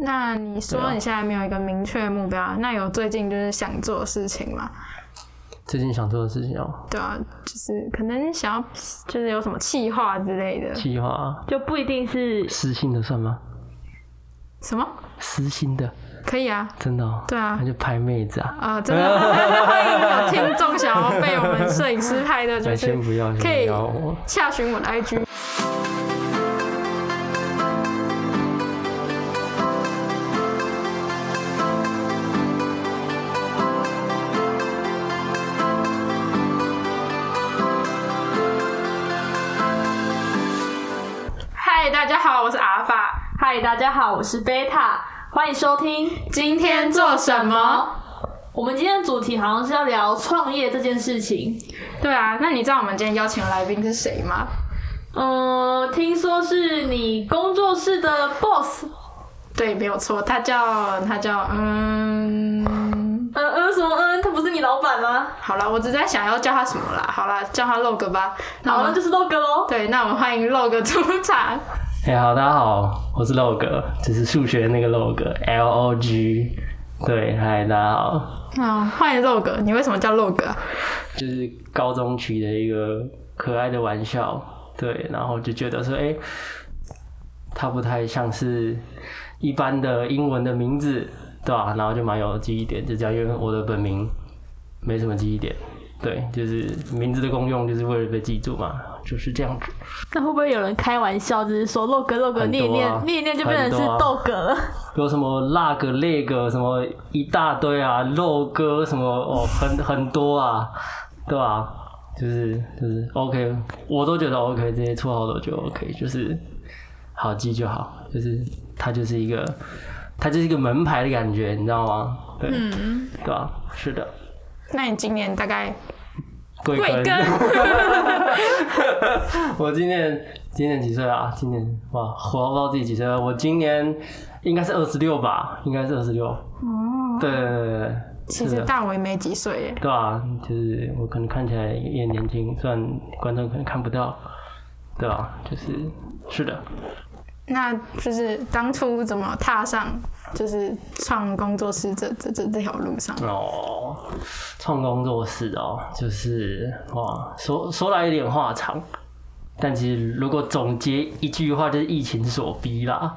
那你说你现在没有一个明确的目标，啊那有最近就是想做的事情吗？最近想做的事情哦，对啊，就是可能想要就是有什么计划之类的。计划就不一定是私信的算吗？什么？私心的，可以啊，真的哦。对啊那就拍妹子啊。啊、真的欢迎有听众想要被我们摄影师拍的，就先不要，可以先不要我。洽询我的 IG。嗨，大家好，我是贝塔，欢迎收听。今天做什么？我们今天的主题好像是要聊创业这件事情。对啊，那你知道我们今天邀请的来宾是谁吗？嗯，听说是你工作室的 boss。对，没有错，他叫他叫嗯，嗯嗯，什么嗯？他不是你老板吗？好了，我只在想要叫他什么啦。好啦，叫他 log 吧。那我好，那们就是 log 喽。对，那我们欢迎 log 出场。哎、好，大家好，我是 log，就是数学的那个 log，L O G。对，嗨，大家好，好，欢迎 log。你为什么叫 log 啊？就是高中取的一个可爱的玩笑，对，然后就觉得说，哎、它不太像是一般的英文的名字，对吧、然后就蛮有记忆点，就这样，因为我的本名没什么记忆点，对，就是名字的功用就是为了被记住嘛，就是这样子。那会不会有人开玩笑，就是说 log log 很多啊念一念念一念就变成是很多啊 dog 了？有什么那个那个什么一大堆啊，肉哥什么哦，很很多啊，对吧、就是就是 OK，我都觉得 OK，这些绰号都就 OK，就是好记就好，就是它就是一个它就是一个门牌的感觉，你知道吗？对，嗯，对吧、是的，那你今年大概贵庚？贵庚？我今年今年几岁啊？今年哇，活不知道自己几岁了。我今年应该是二十六吧，应该是二十六。哦，对对对对对，其实大我也没几岁耶。对啊，就是我可能看起来也年轻，虽然观众可能看不到，对吧、就是是的，那就是当初怎么踏上就是创工作室这这这这条路上？哦，创工作室哦，就是哇，说说来有点话长，但其实如果总结一句话，就是疫情所逼啦。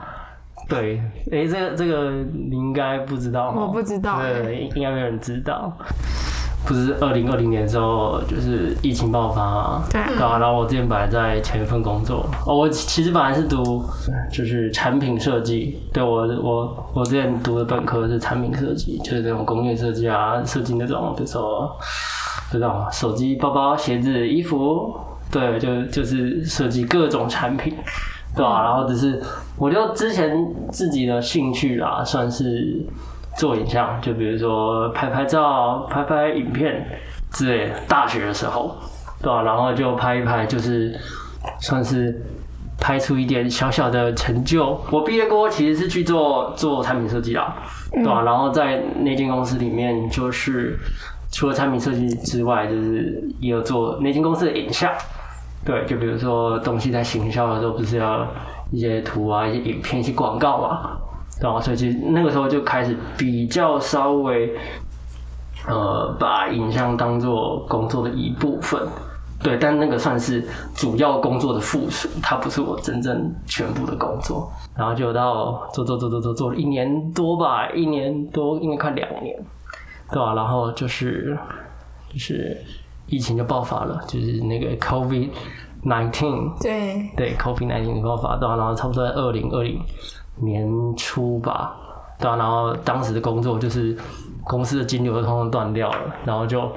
对，诶，这个这个你应该不知道哦，我不知道欸对，应该没有人知道。不是二零二零年的时候，就是疫情爆发啊，对。对啊，然后我之前本来在前一份工作，哦，我其实本来是读就是产品设计，对我我我之前读的本科是产品设计，就是那种工业设计啊，设计那种比如说这种手机、包包、鞋子、衣服，对，就就是设计各种产品，对吧、然后只是我就之前自己的兴趣啦，算是做影像，就比如说拍拍照、拍拍影片之类的。大学的时候，对吧、然后就拍一拍，就是算是拍出一点小小的成就。我毕业过后其实是去做做产品设计啦，对吧、然后在那间公司里面，就是除了产品设计之外，就是也有做那间公司的影像。对，就比如说东西在行销的时候，不是要一些图啊、一些影片、一些广告嘛，对啊？所以其实那个时候就开始比较稍微，呃，把影像当做工作的一部分。对，但那个算是主要工作的附属，它不是我真正全部的工作。然后就到做做做做做做了一年多吧，一年多应该快两年，对吧、然后就是就是疫情就爆发了，就是那个 COVID nineteen，对，对 COVID nineteen 的爆发，对、啊，然后差不多在二零二零年初吧，对啊，然后当时的工作就是公司的金流都通通断掉了，然后就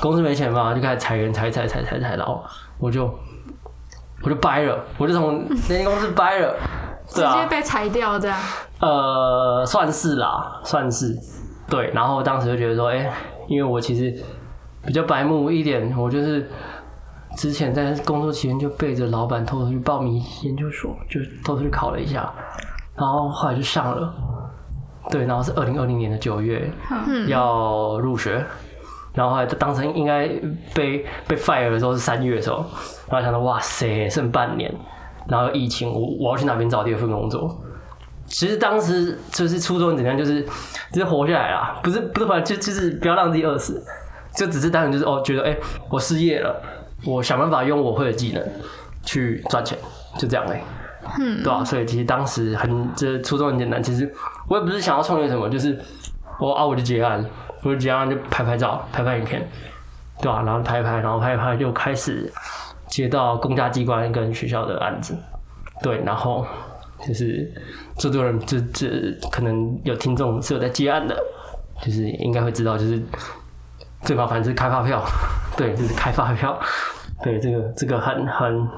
公司没钱嘛，就开始裁员，裁裁裁裁裁，然后我就我就掰了，我就从那间公司掰了，直对啊接，被裁掉这样。呃，算是啦，算是对。然后当时就觉得说，哎、因为我其实比较白目一点，我就是之前在工作期间就背着老板偷偷去报名研究所，就偷偷去考了一下，然后后来就上了。对，然后是二零二零年的九月要入学，然后后来当成应该被被 fire 的时候是三月的时候，然后想到哇塞，剩半年，然后疫情，我我要去哪边找第二份工作？其实当时就是初衷怎样，就是就是活下来啦，不是不是活下来，就就是不要让自己饿死，就只是单纯就是哦，觉得哎、我失业了，我想办法用我会的技能去赚钱，就这样哎、嗯，对啊，所以其实当时很这初衷很简单，其实我也不是想要创业什么，就是我啊我就结案，我就结案就拍拍照，拍拍影片，对吧、然后拍拍，然后拍拍就开始接到公家机关跟学校的案子，对，然后就是这多人这这可能有听众是有在接案的，就是应该会知道，就是最麻烦是开发票，对，就是开发票，对，这个这个很很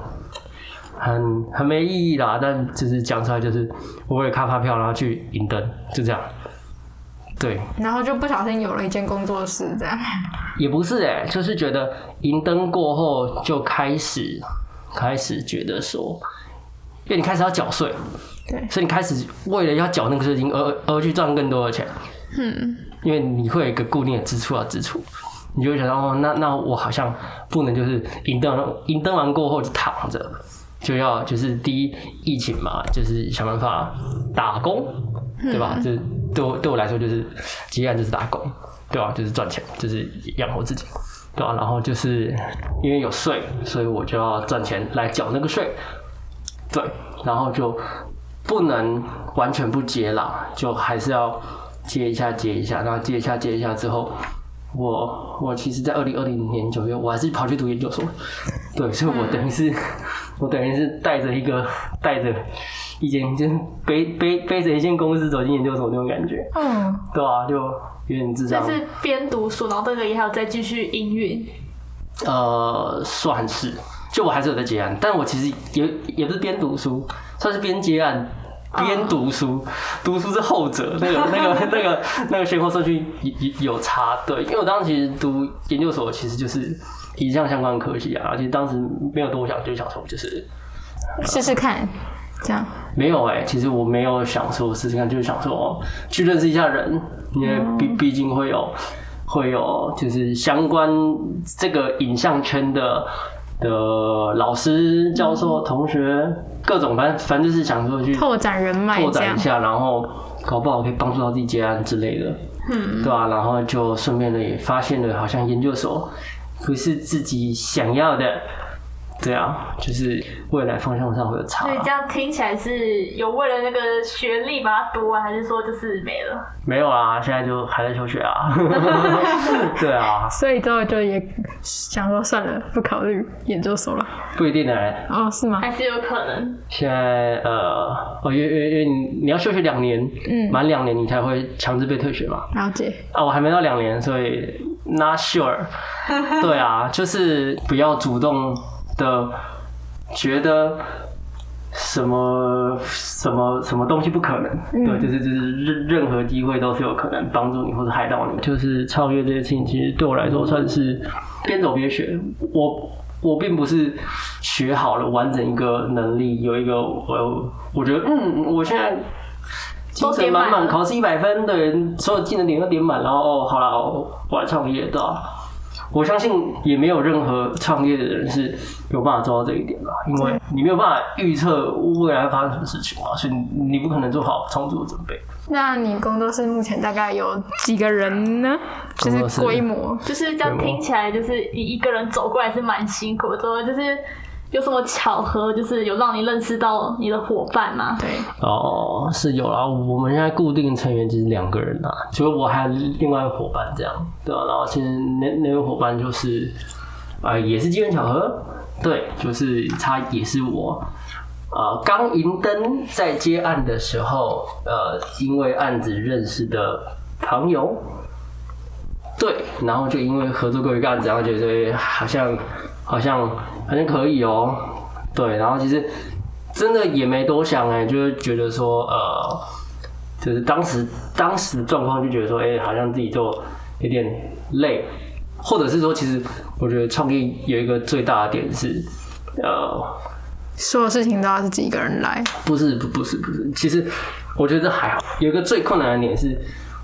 很很没意义啦，但就是讲出来就是我为了开发票然后去银灯，就这样，对，然后就不小心有了一间工作室，这样。也不是哎、就是觉得银灯过后就开始开始觉得说，因为你开始要缴税，对。所以你开始为了要缴那个税金而而去赚更多的钱，嗯，因为你会有一个固定的支出要支出，你就会想到哦，那那我好像不能就是银灯银灯完过后就躺着，就要就是第一疫情嘛，就是想办法打工，对吧？就是对我对我来说就是接案就是打工，对吧？就是赚钱，就是养活自己，对吧？然后就是因为有税，所以我就要赚钱来缴那个税，对，然后就不能完全不接啦，就还是要接一下接一下，然后接一下接一下之后，我我其实，在二零二零年九月，我还是跑去读研究所，对，所以我等于是、我等于是带着一个带着一间就是背背背着一间公司走进研究所那种感觉，嗯，对啊，就有点智障，就是边读书，然后这个也还有再继续音乐。呃，算是，就我还是有在接案，但我其实也也不是边读书，算是边接案边读书，读书是后者，那个那个那个那个先后顺序有有差，对，因为我当时其实读研究所其实就是影像相关科系啊，其实当时没有多想，就想说就是试试看，这样。没有哎、其实我没有想说试试看，就是想说哦去认识一下人，因为毕毕竟会有会有就是相关这个影像圈的的老师、教授、同学各种，反正反正就是想说去拓展人脉拓展一。下，然后搞不好可以帮助到自己接案之类的，嗯，对啊，然后就顺便的也发现了，好像研究所不是自己想要的，对啊，就是未来方向上会有差所以，这样听起来是有为了那个学历把它读完，还是说就是没了？没有啊，现在就还在休学啊，对啊，所以之后就也想说算了，不考虑研究所了。不一定哎、哦，是吗？还是有可能？现在呃，哦，因为因为因为你你要休学两年，嗯满两年你才会强制被退学嘛，了解。啊，我还没到两年，所以 not sure。对啊，就是不要主动的觉得什么什么什么东西不可能，对，就是就是任任何机会都是有可能帮助你或者害到你。就是超越这些事情，其实对我来说算是边走边学。我我并不是学好了完整一个能力，有一个我我觉得嗯，我现在。精神满满，考试一百分的人，所有技能点都点满，然后哦，好了，我来创业，对吧？我相信也没有任何创业的人是有办法做到这一点吧，因为你没有办法预测未来会发生什么事情嘛，所以你你不可能做好充足的准备。那你工作室目前大概有几个人呢？就是规模。就是这样听起来，就是一一个人走过来是蛮辛苦的。就是有什么巧合，就是有让你认识到你的伙伴吗？对，哦，是有啦，我们现在固定成员就是两个人啊，除了我还有另外一个伙伴这样，对啊，然后其实那那位伙伴就是，啊、也是机缘巧合，对，就是他也是我，呃，刚银灯在接案的时候，呃，因为案子认识的朋友，对，然后就因为合作过一个案子，然后觉得好像好像好像可以哦，对，然后其实真的也没多想哎、就是觉得说呃，就是当时当时的状况就觉得说，哎、好像自己就有点累，或者是说，其实我觉得创业有一个最大的点是，呃，所有事情都要自己一个人来。不是不不是不是，其实我觉得这还好。有一个最困难的点是，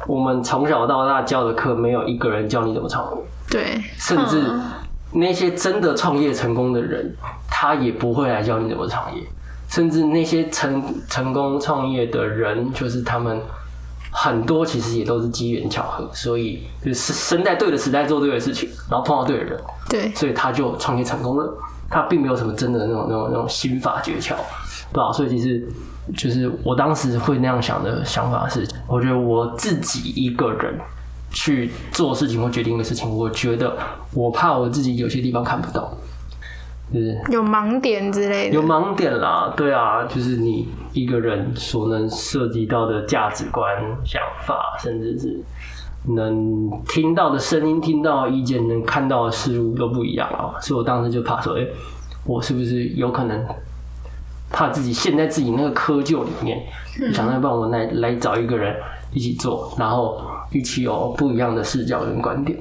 我们从小到大教的课没有一个人教你怎么创业，对，甚至那些真的创业成功的人，他也不会来教你怎么创业。甚至那些成成功创业的人，就是他们很多其实也都是机缘巧合，所以就是生在对的时代做对的事情，然后碰到对的人，对，所以他就创业成功了。他并没有什么真的那种那种那种心法诀窍，对吧、所以其实就是我当时会那样想的想法是，我觉得我自己一个人去做事情或决定的事情，我觉得我怕我自己有些地方看不到，就是有盲点之类的。有盲点啦，对啊，就是你一个人所能涉及到的价值观、想法，甚至是能听到的声音、听到的意见、能看到的事物都不一样啊。所以我当时就怕说，哎、我是不是有可能怕自己陷在自己那个窠臼里面，就想要帮我来来找一个人一起做，然后一起有不一样的视角跟观点，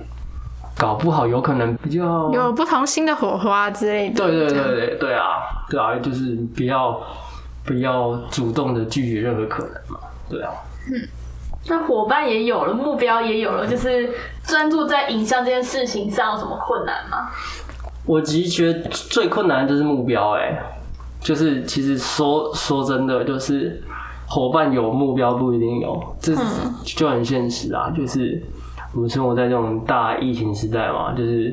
搞不好有可能比较有不同新的火花之类的。对对对对对啊，对啊，就是不要不要主动的拒绝任何可能嘛，对啊。嗯那伙伴也有了，目标也有了，就是专注在影像这件事情上有什么困难吗？我其实觉得最困难的就是目标、哎，就是其实说说真的，就是伙伴有目标不一定有，这就很现实啊。就是我们生活在这种大疫情时代嘛，就是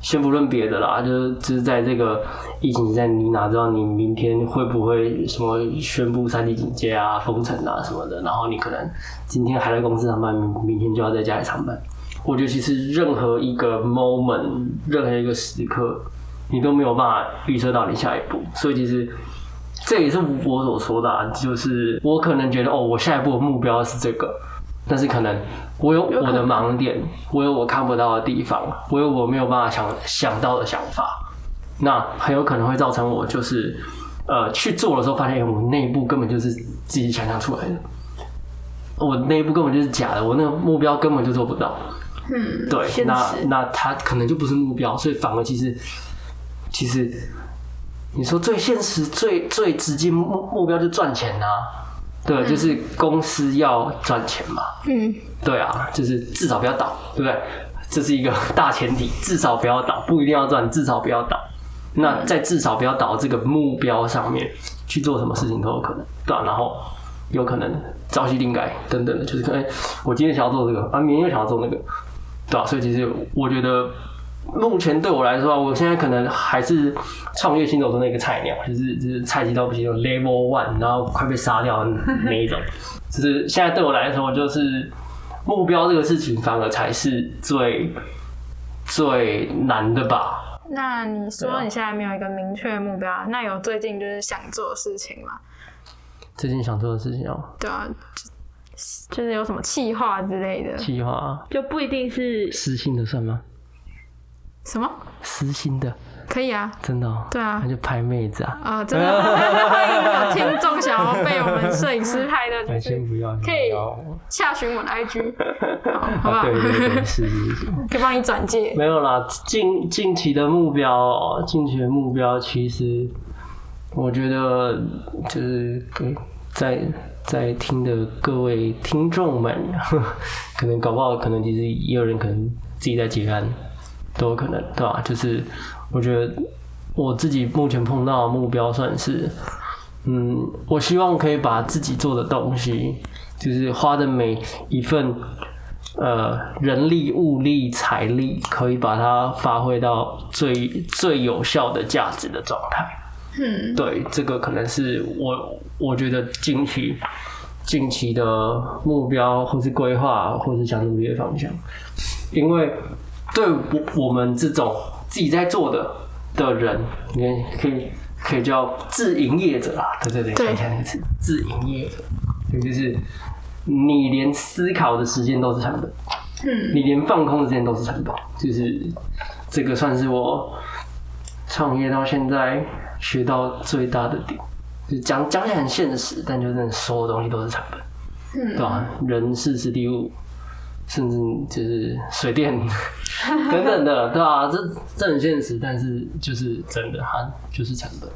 先不论别的啦，就是就是在这个疫情时代，你哪知道你明天会不会什么宣布三级警戒啊、封城啊什么的，然后你可能今天还在公司上班，明明天就要在家里上班。我觉得其实任何一个 moment，任何一个时刻，你都没有办法预测到你下一步，所以其实这也是我所说的、啊，就是我可能觉得哦，我下一步的目标是这个，但是可能我有我的盲点，我有我看不到的地方，我有我没有办法想想到的想法，那很有可能会造成我就是呃去做的时候，发现我那一步根本就是自己想象出来的。我那一步根本就是假的，我那个目标根本就做不到。嗯，对，那那他可能就不是目标，所以反而其实其实你说最现实、最最直接目目标就赚钱呐、对，就是公司要赚钱嘛，嗯，对啊，就是至少不要倒，对不对？这是一个大前提，至少不要倒，不一定要赚，至少不要倒。那在至少不要倒这个目标上面去做什么事情都有可能，对吧、然后有可能朝夕定改等等的，就是可能我今天想要做这个，啊，明天又想要做那个，对吧、所以其实我觉得目前对我来说啊，我现在可能还是创业新手中的一个菜鸟，就是就是菜鸡到不行 level one，然后快被杀掉的那一种。就是现在对我来说，就是目标这个事情反而才是最最难的吧。那你说你现在没有一个明确的目标，那有最近就是想做的事情吗？最近想做的事情哦，对啊，就就是有什么气划之类的？计划就不一定是私信的算吗？什么？私心的，可以啊，真的、哦？对啊那就拍妹子啊。呃，真的欢迎 有听众想要被我们摄影师拍的，就是不要，可以下询我的 IG，好 好不好？啊，对对对，是是是。可以帮你转介。没有啦，近近期的目标哦，近期的目标其实我觉得就是给在在听的各位听众们，可能搞不好可能其实也有人可能自己在结案，都有可能，对吧？就是我觉得我自己目前碰到的目标算是，嗯，我希望可以把自己做的东西，就是花的每一份呃人力、物力、财力，可以把它发挥到最最有效的价值的状态。嗯，对，这个可能是我我觉得近期近期的目标，或是规划，或是想努力的方向。因为对我我们这种自己在做的的人，你可以可以叫自营业者啊，对对对，对。想起来那个词，自营业者，对，就是你连思考的时间都是成本。嗯，你连放空的时间都是成本，就是这个算是我创业到现在学到最大的点。就讲讲起来很现实，但就真的所有东西都是成本，嗯。对吧、人事、实地物，甚至就是水电 等等的，对吧、这这很现实，但是就是真的，它就是成本。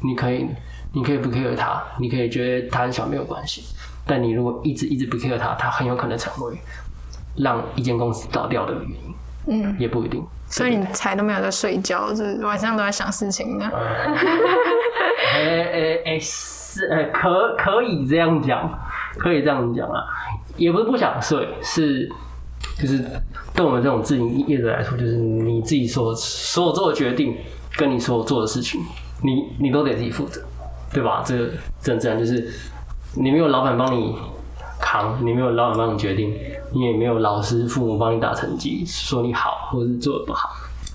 你可以，你可以不 care 它，你可以觉得它很小没有关系，但你如果一直一直不 care 它，它很有可能成为让一间公司倒掉的原因，嗯，也不一定。所以你才都没有在睡觉，就是晚上都在想事情呢。哎哎哎是哎可可以这样讲，可以这样讲啊，也不是不想睡，是就是对我们这种自营业者来说，就是你自己所所有做的决定，跟你所有做的事情，你你都得自己负责，对吧？这个这自然就是你没有老板帮你扛，你没有老板帮你决定，你也没有老师父母帮你打成绩，说你好或者是做的不好，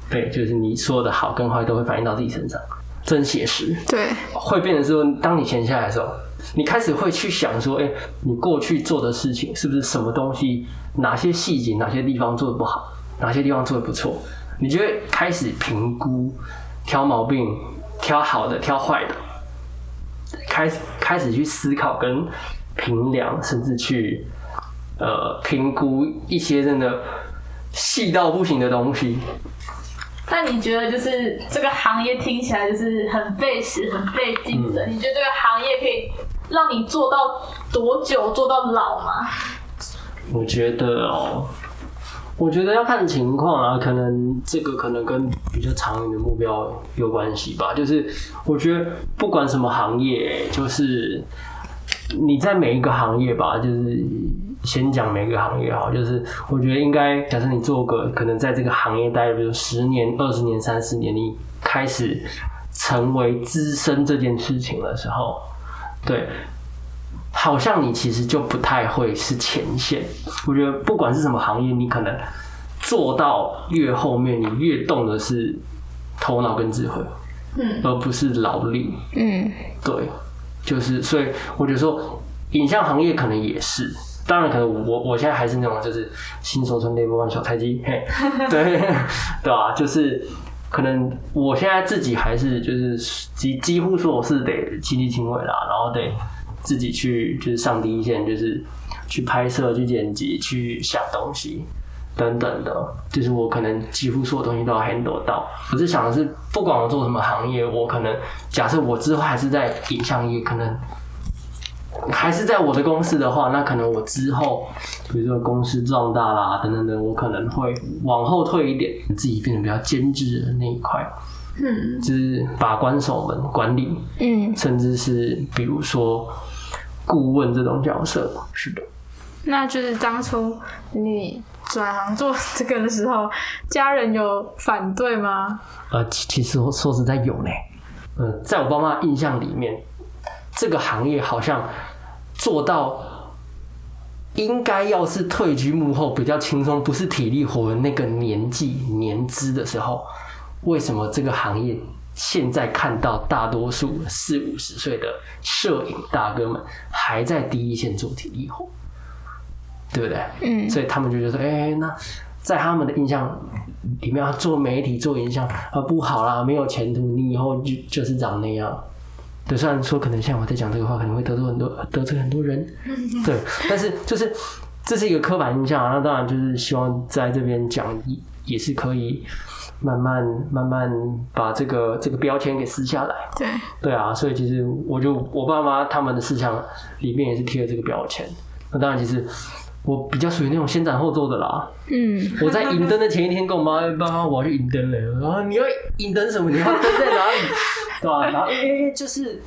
对，就是你说的好跟坏都会反映到自己身上，真写实。对，会变成说，当你闲下来的时候，你开始会去想说，哎、你过去做的事情是不是什么东西，哪些细节，哪些地方做的不好，哪些地方做的不错，你就会开始评估，挑毛病，挑好的，挑坏的，开始开始去思考跟评量，甚至去呃评估一些真的细到不行的东西。那你觉得就是这个行业听起来就是很费时、很费劲的？嗯你觉得这个行业可以让你做到多久？做到老吗？我觉得哦，我觉得要看情况啊，可能这个可能跟比较长远的目标有关系吧。就是我觉得不管什么行业，就是你在每一个行业吧，就是先讲每个行业好，就是我觉得应该假设你做个可能在这个行业待比如十年、二十年、三十年，你开始成为资深这件事情的时候，对，好像你其实就不太会是前线。我觉得不管是什么行业，你可能做到越后面，你越动的是头脑跟智慧，嗯，而不是劳力。嗯，对，就是所以我觉得说，影像行业可能也是。当然，可能我我现在还是那种就是新手村 level one 小菜鸡，嘿，对 对啊，就是可能我现在自己还是就是几几乎说我是得亲力亲为啦，然后得自己去就是上第一线，就是去拍摄、去剪辑、去想东西等等的，就是我可能几乎所有东西都要 handle 到。我是想的是，不管我做什么行业，我可能假设我之后还是在影像业，可能还是在我的公司的话，那可能我之后，比如说公司壮大啦，等等等，我可能会往后退一点，自己变得比较兼职的那一块，嗯，就是把关守门管理，嗯，甚至是比如说顾问这种角色。是的，那就是当初你转行做这个的时候，家人有反对吗？呃，其其实说说实在有呢，呃，在我爸妈印象里面，这个行业好像做到应该要是退居幕后比较轻松，不是体力活的那个年纪年资的时候，为什么这个行业现在看到大多数四五十岁的摄影大哥们还在第一线做体力活，对不对？嗯所以他们就觉得说，哎、那在他们的印象里面，啊做媒体做影像啊不好啦，没有前途，你以后就就是长那样。对，虽然说可能像我在讲这个话，可能会得罪很多得罪很多人，对，但是就是这是一个刻板印象啊。那当然就是希望在这边讲也也是可以慢慢慢慢把这个这个标签给撕下来。对，对啊，所以其实我就我爸妈他们的思想里面也是贴了这个标签。那当然，其实我比较属于那种先斩后奏的啦。嗯，我在引灯的前一天跟我妈爸妈我要去引灯了，然后你要引灯什么？你要灯在哪里？对啊、然后诶、就是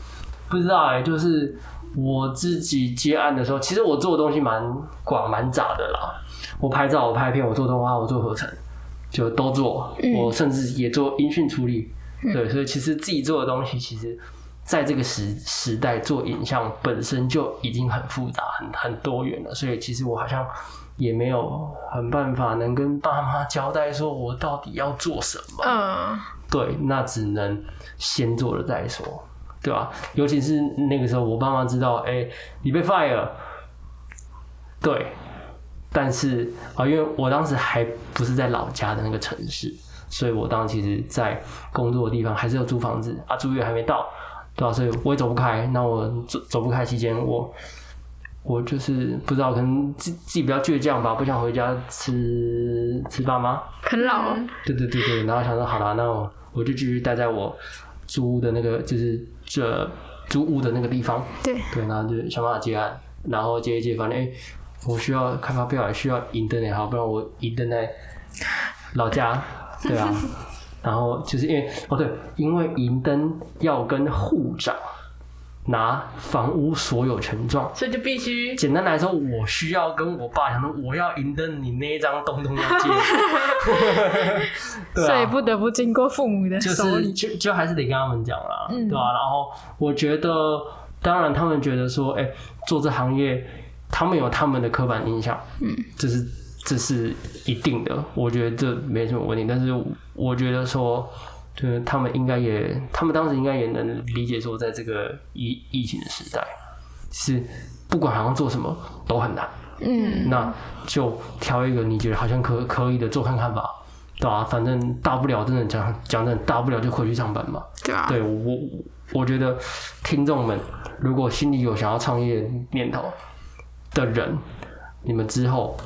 不知道哎、就是我自己接案的时候，其实我做的东西蛮广蛮杂的啦。我拍照，我拍片，我做动画，我做合成，就都做。我甚至也做音讯处理。对，所以其实自己做的东西，其实在这个时时代做影像本身就已经很复杂、很很多元了。所以其实我好像也没有很办法能跟爸妈交代说我到底要做什么。嗯，对，那只能先做了再说，对吧？尤其是那个时候，我爸妈知道，哎、你被 fire，对，但是啊、因为我当时还不是在老家的那个城市，所以我当时其实在工作的地方还是有租房子啊，租约还没到，对吧？所以我也走不开。那我走走不开期间，我我就是不知道，可能自自己比较倔强吧，不想回家吃吃爸妈。啃老，对对对对，然后想说好了，那我我就继续待在我租屋的那个，就是这租屋的那个地方，对，对，然后就想办法接案，然后接一接，反正哎、我需要开发票，也需要银灯也好，不然我银灯在老家，对啊，然后就是因为哦对，因为银灯要跟户长拿房屋所有权状。所以就必须简单来说，我需要跟我爸讲说，我要赢得，你那一张东东要借。对所以啊，不得不经过父母的就是手里。就就还是得跟他们讲啦，嗯对吧、然后我觉得，当然他们觉得说，哎、做这行业，他们有他们的刻板印象，嗯，这是这是一定的，我觉得这没什么问题。但是我觉得说，就是他们应该也，他们当时应该也能理解说，在这个疫疫情的时代，是不管好像做什么都很难。嗯，那就挑一个你觉得好像可可以的做看看吧，对吧、反正大不了真的讲讲真的，大不了就回去上班嘛。对啊，对我，我觉得听众们如果心里有想要创业念头的人，你们之后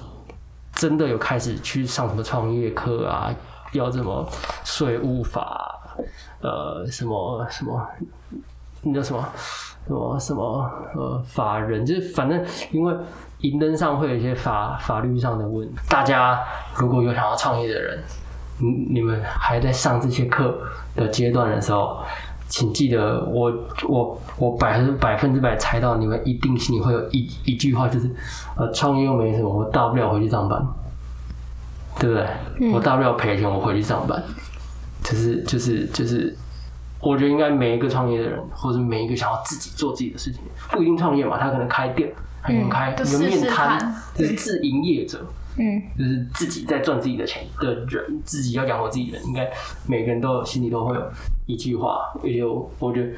真的有开始去上什么创业课啊，要什么税务法，呃，什么什么，那叫什么？什么什么呃法人，就是反正因为银灯上会有一些法法律上的问，大家如果有想要创业的人，你你们还在上这些课的阶段的时候，请记得我我我百分百分之百猜到你们一定心里会有一一句话，就是呃创业又没什么，我大不了回去上班，对不对？我大不了赔钱，我回去上班，就是就是就是。我觉得应该每一个创业的人，或者每一个想要自己做自己的事情，不一定创业嘛，他可能开店，他可能开一个面摊，就是自营业者，嗯，就是自己在赚自己的钱的人，自己要养活自己的人，应该每个人都有心里都会有一句话，也有我觉得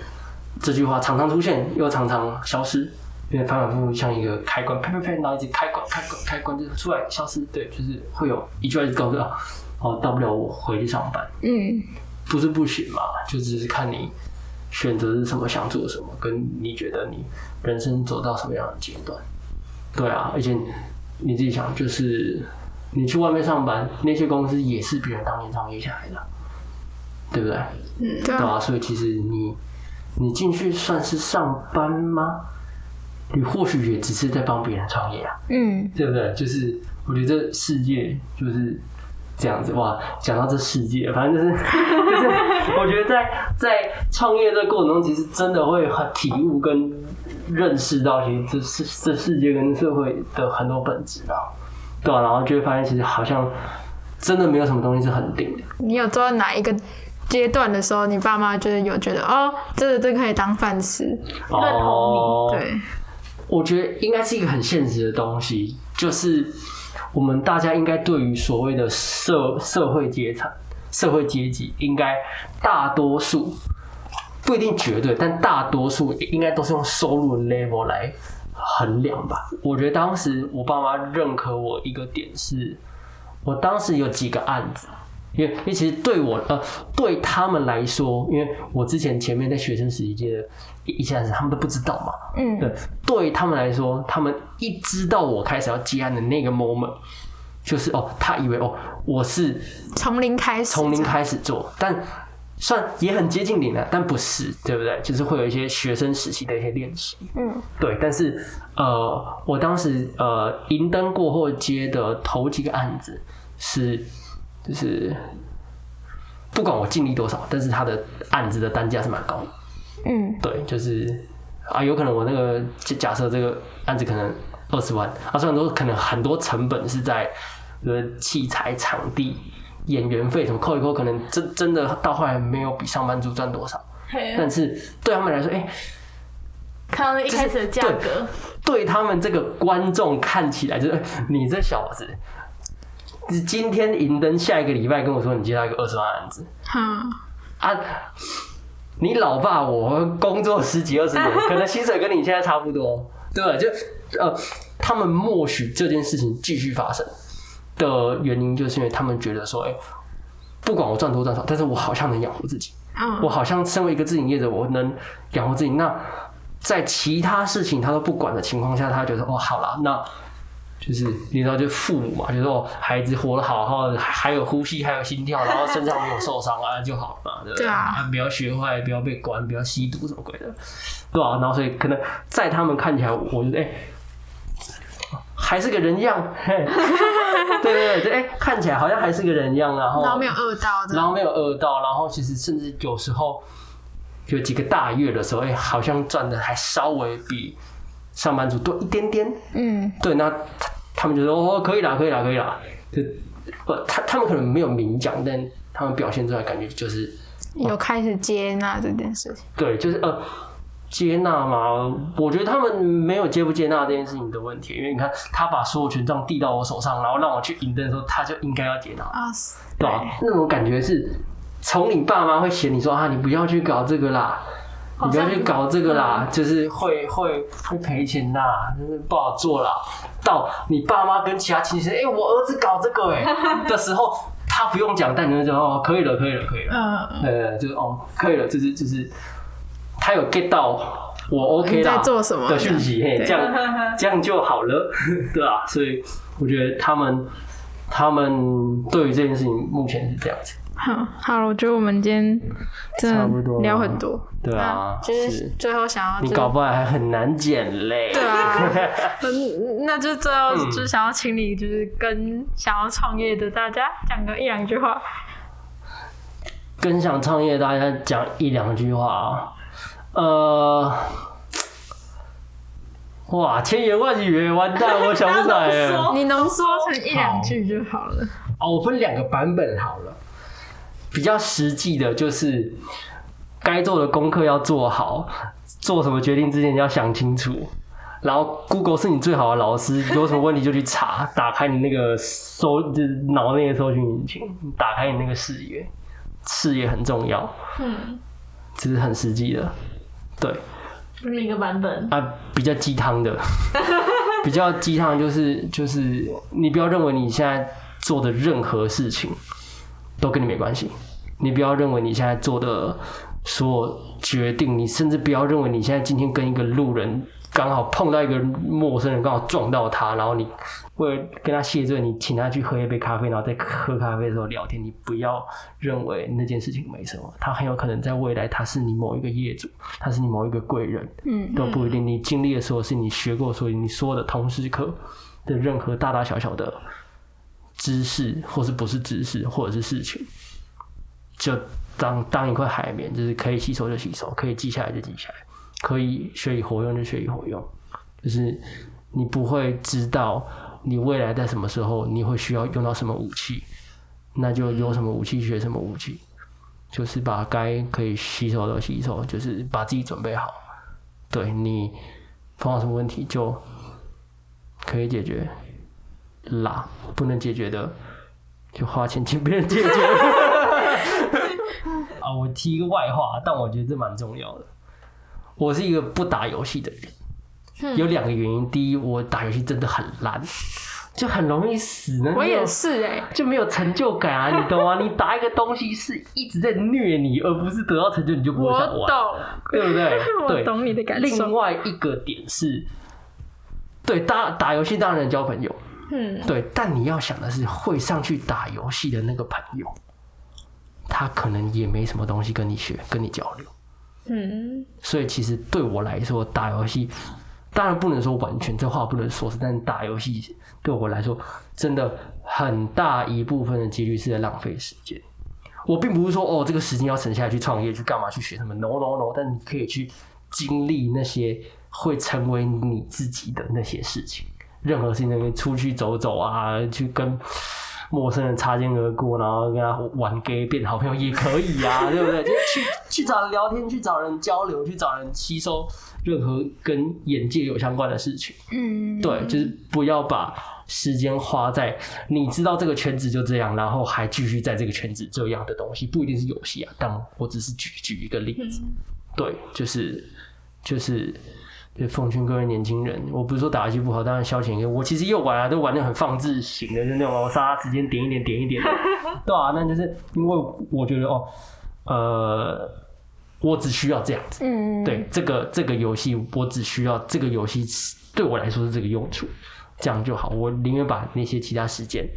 这句话常常出现，又常常消失，因为反反复复像一个开关，啪啪啪，然后一直开关开关开关，就出来消失，对，就是会有一句话一直告诉啊，哦，大不了我回去上班，嗯，不是不行嘛，就只是看你选择是什么，想做什么，跟你觉得你人生走到什么样的阶段。对啊，而且你自己想，就是你去外面上班，那些公司也是别人当年创业下来的，对不对？嗯对啊，啊，所以其实你你进去算是上班吗？你或许也只是在帮别人创业啊。嗯，对不对？就是我觉得这世界就是这样子哇。讲到这世界，反正就是 就是，我觉得在在创业的过程中，其实真的会很体悟跟认识到，其实这世这世界跟社会的很多本质啊，对啊，然后就会发现，其实好像真的没有什么东西是很定的。你有做到哪一个阶段的时候，你爸妈就是有觉得哦，这个这可以当饭吃，认同你哦对，我觉得应该是一个很现实的东西，就是我们大家应该对于所谓的社社会阶层、社会阶级，应该大多数不一定绝对，但大多数应该都是用收入 level 来衡量吧。我觉得当时我爸妈认可我一个点是，我当时有几个案子。因为，因为其实对我呃，对他们来说，因为我之前前面在学生时期接的一一些案子，他们都不知道嘛，嗯，对，对他们来说，他们一知道我开始要接案的那个 moment，就是哦，他以为哦，我是从零开始，从零开始做，但算也很接近零了，但不是，对不对？就是会有一些学生时期的一些练习，嗯，对。但是呃，我当时呃银灯过后接的头几个案子是就是不管我尽力多少，但是他的案子的单价是蛮高的。嗯，对，就是啊，有可能我那个假假设这个案子可能二十万，啊，虽然说可能很多成本是在呃器材、场地、演员费什么扣一扣，可能真真的到后来没有比上班族赚多少，嘿但是对他们来说，哎、看到那一开始的价格，对他们这个观众看起来就是哎你这小子。今天银灯，下一个礼拜跟我说你接到一个二十万案子，好，啊，你老爸我工作十几二十年，可能薪水跟你现在差不多，对吧？就呃，他们默许这件事情继续发生的原因，就是因为他们觉得说，哎、不管我赚多赚少，但是我好像能养活自己，嗯我嗯，好像身为一个自营业者，我能养活自己。那在其他事情他都不管的情况下，他觉得哦，好了，那就是你知道，就父母嘛，就说哦，孩子活得好好的，还还有呼吸，还有心跳，然后身上没有受伤 啊就好了嘛，对不对啊不要学坏，不要被关，不要吸毒什么鬼的，对吧、然后所以可能在他们看起来，我觉得哎。还是个人样，嘿 对对对，哎、看起来好像还是个人样，然后然后没有饿到，然后没有饿到，然后其实甚至有时候有几个大月的时候，哎、好像赚的还稍微比上班族多一点点。嗯，对，那他他们就说哦，可以啦，可以啦，可以啦。就不，他他们可能没有明讲，但他们表现出来感觉就是有开始接纳这件事情。对，就是呃。接纳嘛，我觉得他们没有接不接纳这件事情的问题，因为你看他把所有权杖递到我手上，然后让我去赢的时候，他就应该要接纳。啊，对吧、那种感觉是从你爸妈会嫌你说啊，你不要去搞这个啦，你不要去搞这个啦，就是会会会赔钱啦，就是不好做啦。到你爸妈跟其他亲戚说，哎、我儿子搞这个哎、的时候，他不用讲，但你就说哦，可以了，可以了，可以了。嗯，呃，就是哦，可以了，就是就是他有 get 到我 OK 你啦在做什么？的讯息，嘿，这样这样就好了，对吧、所以我觉得他们他们对于这件事情目前是这样子，好，好了，我觉得我们今天真差不多的聊很多。对啊，就是最后想要、就是，你搞不好还很难剪嘞，对啊，嗯，那就最后嗯就想要请你，就是跟想要创业的大家讲个一两句话。跟想创业大家讲一两句话啊，呃。哇，千言万语，完蛋，我想不起来 你浓缩成一两句就好了。哦，我分两个版本好了。比较实际的就是该做的功课要做好，做什么决定之前要想清楚。然后 Google 是你最好的老师，有什么问题就去查，打开你那个搜就是脑内的搜寻引擎，打开你那个视野，视野很重要，嗯，这是很实际的。对。另一个版本，啊，比较鸡汤的，比较鸡汤就是就是你不要认为你现在做的任何事情都跟你没关系，你不要认为你现在做的所有决定，你甚至不要认为你现在今天跟一个路人刚好碰到一个陌生人，刚好撞到他，然后你为了跟他谢罪，你请他去喝一杯咖啡，然后在喝咖啡的时候聊天，你不要认为那件事情没什么，他很有可能在未来他是你某一个业主，他是你某一个贵人，嗯，都不一定。你经历的所有事，你学过所有你所有的通识课的任何大大小小的知识，或是不是知识，或者是事情，就当当一块海绵，就是可以吸收就吸收，可以记下来就记下来，可以学以活用就学以活用。就是你不会知道你未来在什么时候你会需要用到什么武器，那就有什么武器学什么武器，就是把该可以吸收的吸收，就是把自己准备好。对你碰到什么问题就可以解决啦，不能解决的就花钱请别人解决。啊，我提一个外话，但我觉得这蛮重要的。我是一个不打游戏的人，有两个原因。第一，我打游戏真的很烂，就很容易死。那我也是哎、就没有成就感啊，你懂吗？你打一个东西是一直在虐你，而不是得到成就你就不会我想玩。懂，对不对？我 对，懂你的感受另外一个点是，对打打游戏当然能交朋友，嗯，对，但你要想的是，会上去打游戏的那个朋友，他可能也没什么东西跟你学，跟你交流。嗯，所以其实对我来说，打游戏当然不能说完全，这话不能说是，但是打游戏对我来说，真的很大一部分的几率是在浪费时间。我并不是说哦，这个时间要省下来去创业，去干嘛去学什么，no no no，但你可以去经历那些会成为你自己的那些事情。任何事情，可以出去走走啊，去跟陌生人擦肩而过，然后跟他玩 gay 变好朋友也可以啊，对不对？就去去找人聊天，去找人交流，去找人吸收任何跟眼界有相关的事情。嗯，对，就是不要把时间花在你知道这个圈子就这样，然后还继续在这个圈子这样的东西，不一定是游戏啊，但我只是举举一个例子。对，就是就是。就奉劝各位年轻人，我不是说打游戏不好，当然消遣一个。我其实又玩啊，都玩的很放置型的，就那种我杀时间点一点点一点的，对啊。那就是因为我觉得哦，呃，我只需要这样子，嗯，对这个这个游戏，我只需要这个游戏对我来说是这个用处，这样就好。我宁愿把那些其他时间，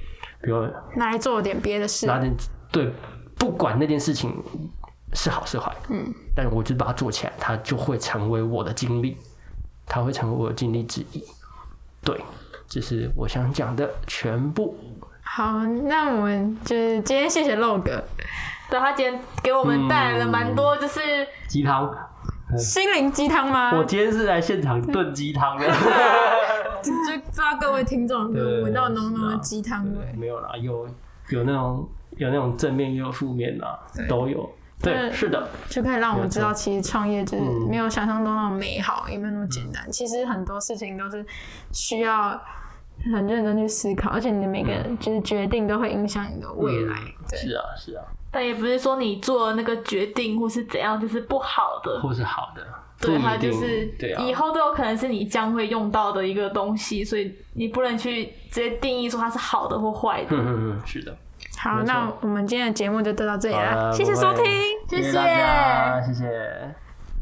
比如拿来做点别的事。拿点对，不管那件事情是好是坏，嗯，但我就把它做起来，它就会成为我的经历，它会成为我的经历之一。对，这是我想讲的全部。好，那我们就是今天谢谢肉哥，对他今天给我们带来了蛮多，就是鸡汤，心灵鸡汤吗？我今天是来现场炖鸡汤的。就不知道各位听众有闻到浓浓的鸡汤味。没有啦，有有那种有那种正面也有负面啦，都有。对，是的，就可以让我们知道，其实创业就是嗯。没有想象中那么美好，也没有那么简单。其实很多事情都是需要很认真去思考，而且你的每个就是决定都会影响你的未来。对，是啊，是啊，但也不是说你做那个决定或是怎样就是不好的，或是好的，对，它就是对啊，以后都有可能是你将会用到的一个东西，所以你不能去直接定义说它是好的或坏的。嗯嗯嗯，是的。好，那我们今天的节目就到这里了，谢谢收听。谢谢大家，谢谢。